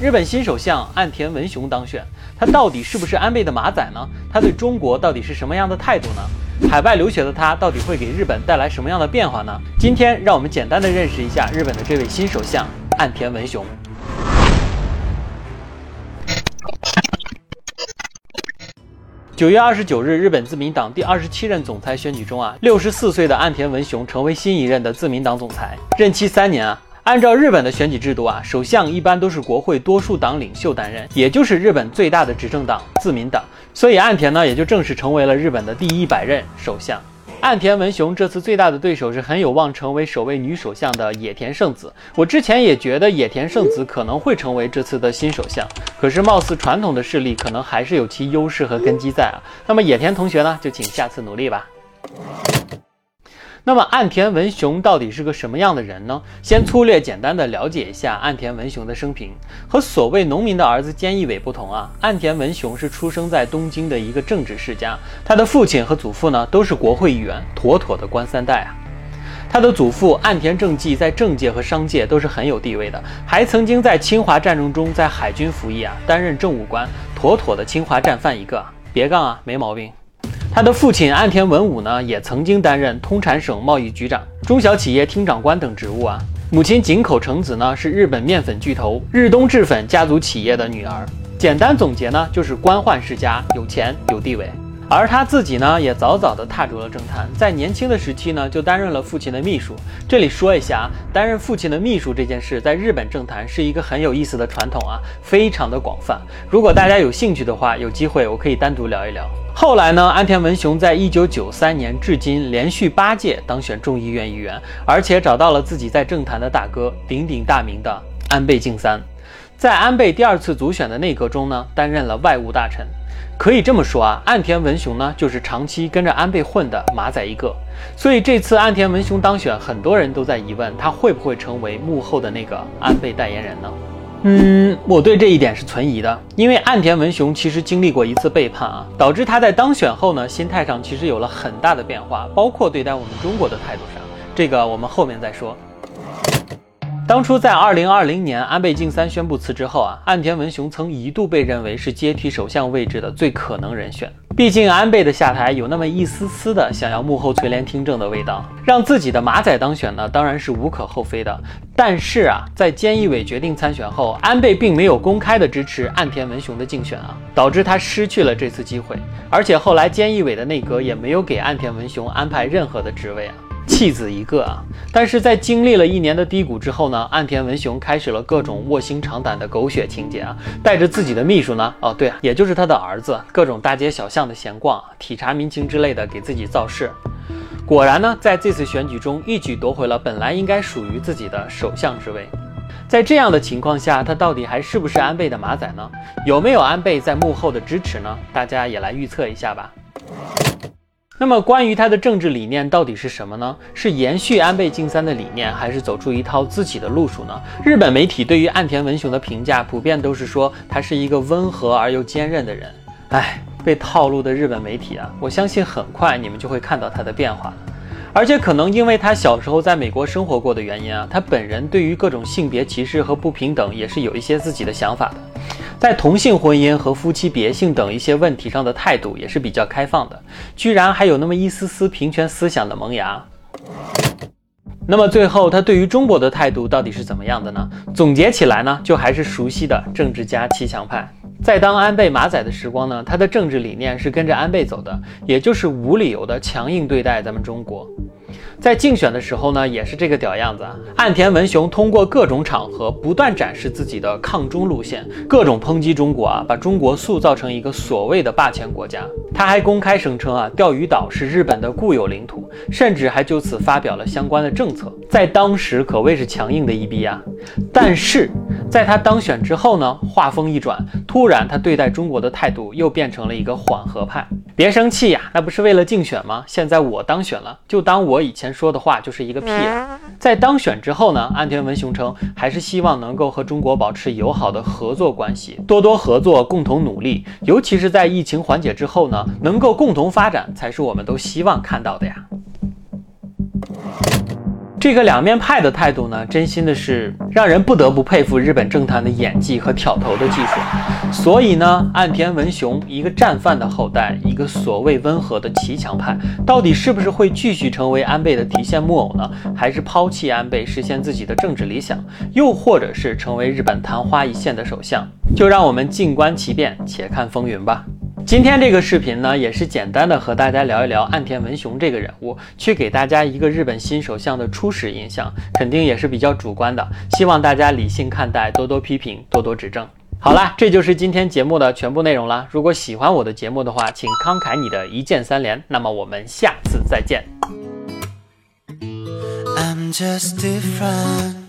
日本新首相岸田文雄当选，他到底是不是安倍的马仔呢？他对中国到底是什么样的态度呢？海外留学的他到底会给日本带来什么样的变化呢？今天让我们简单的认识一下日本的这位新首相岸田文雄。九月二十九日，日本自民党第二十七任总裁选举中啊，六十四岁的岸田文雄成为新一任的自民党总裁，任期三年啊。按照日本的选举制度啊，首相一般都是国会多数党领袖担任，也就是日本最大的执政党自民党。所以岸田呢，也就正式成为了日本的第一百任首相。岸田文雄这次最大的对手是很有望成为首位女首相的野田圣子。我之前也觉得野田圣子可能会成为这次的新首相，可是貌似传统的势力可能还是有其优势和根基在啊。那么野田同学呢，就请下次努力吧。那么岸田文雄到底是个什么样的人呢？先粗略简单的了解一下岸田文雄的生平。和所谓农民的儿子菅义伟不同啊，岸田文雄是出生在东京的一个政治世家，他的父亲和祖父呢都是国会议员，妥妥的官三代啊。他的祖父岸田正纪在政界和商界都是很有地位的，还曾经在侵华战争中在海军服役啊，担任政务官，妥妥的侵华战犯一个，别杠啊，没毛病。他的父亲岸田文武呢，也曾经担任通产省贸易局长、中小企业厅长官等职务啊。母亲井口承子呢，是日本面粉巨头日东制粉家族企业的女儿。简单总结呢，就是官宦世家，有钱有地位。而他自己呢，也早早地踏入了政坛，在年轻的时期呢，就担任了父亲的秘书。这里说一下，担任父亲的秘书这件事，在日本政坛是一个很有意思的传统啊，非常的广泛。如果大家有兴趣的话，有机会我可以单独聊一聊。后来呢，安田文雄在一九九三年至今连续八届当选众议院议员，而且找到了自己在政坛的大哥，鼎鼎大名的安倍晋三。在安倍第二次组选的内阁中呢，担任了外务大臣。可以这么说啊，岸田文雄呢，就是长期跟着安倍混的马仔一个。所以这次岸田文雄当选，很多人都在疑问，他会不会成为幕后的那个安倍代言人呢？嗯，我对这一点是存疑的，因为岸田文雄其实经历过一次背叛啊，导致他在当选后呢，心态上其实有了很大的变化，包括对待我们中国的态度上，这个我们后面再说。当初在二零二零年安倍晋三宣布辞职后啊，岸田文雄曾一度被认为是接替首相位置的最可能人选。毕竟安倍的下台有那么一丝丝的想要幕后垂帘听政的味道，让自己的马仔当选呢，当然是无可厚非的。但是啊，在菅义伟决定参选后，安倍并没有公开的支持岸田文雄的竞选啊，导致他失去了这次机会。而且后来菅义伟的内阁也没有给岸田文雄安排任何的职位啊。弃子一个啊！但是在经历了一年的低谷之后呢，岸田文雄开始了各种卧薪尝胆的狗血情节啊，带着自己的秘书呢，哦对啊，也就是他的儿子，各种大街小巷的闲逛，体察民情之类的，给自己造势。果然呢，在这次选举中一举夺回了本来应该属于自己的首相之位。在这样的情况下，他到底还是不是安倍的马仔呢？有没有安倍在幕后的支持呢？大家也来预测一下吧。那么关于他的政治理念到底是什么呢？是延续安倍晋三的理念，还是走出一套自己的路数呢？日本媒体对于岸田文雄的评价普遍都是说他是一个温和而又坚韧的人。哎，被套路的日本媒体啊，我相信很快你们就会看到他的变化了。而且可能因为他小时候在美国生活过的原因啊，他本人对于各种性别歧视和不平等也是有一些自己的想法的。在同性婚姻和夫妻别姓等一些问题上的态度也是比较开放的，居然还有那么一丝丝平权思想的萌芽。那么最后他对于中国的态度到底是怎么样的呢？总结起来呢，就还是熟悉的政治家骑墙派。在当安倍马仔的时光呢，他的政治理念是跟着安倍走的，也就是无理由的强硬对待咱们中国。在竞选的时候呢，也是这个屌样子。岸田文雄通过各种场合不断展示自己的抗中路线，各种抨击中国啊，把中国塑造成一个所谓的霸权国家。他还公开声称啊，钓鱼岛是日本的固有领土，甚至还就此发表了相关的政策，在当时可谓是强硬的一逼啊。但是。在他当选之后呢，话锋一转，突然他对待中国的态度又变成了一个缓和派。别生气呀，那不是为了竞选吗？现在我当选了，就当我以前说的话就是一个屁。在当选之后呢，安田文雄称还是希望能够和中国保持友好的合作关系，多多合作，共同努力。尤其是在疫情缓解之后呢，能够共同发展才是我们都希望看到的呀。这个两面派的态度呢，真心的是让人不得不佩服日本政坛的演技和挑头的技术。所以呢，岸田文雄一个战犯的后代，一个所谓温和的骑墙派，到底是不是会继续成为安倍的提线木偶呢？还是抛弃安倍，实现自己的政治理想？又或者是成为日本昙花一现的首相？就让我们静观其变，且看风云吧。今天这个视频呢，也是简单的和大家聊一聊岸田文雄这个人物，去给大家一个日本新首相的初始印象，肯定也是比较主观的，希望大家理性看待，多多批评，多多指正。好啦，这就是今天节目的全部内容啦。如果喜欢我的节目的话，请慷慨你的一键三连。那么我们下次再见。I'm just different.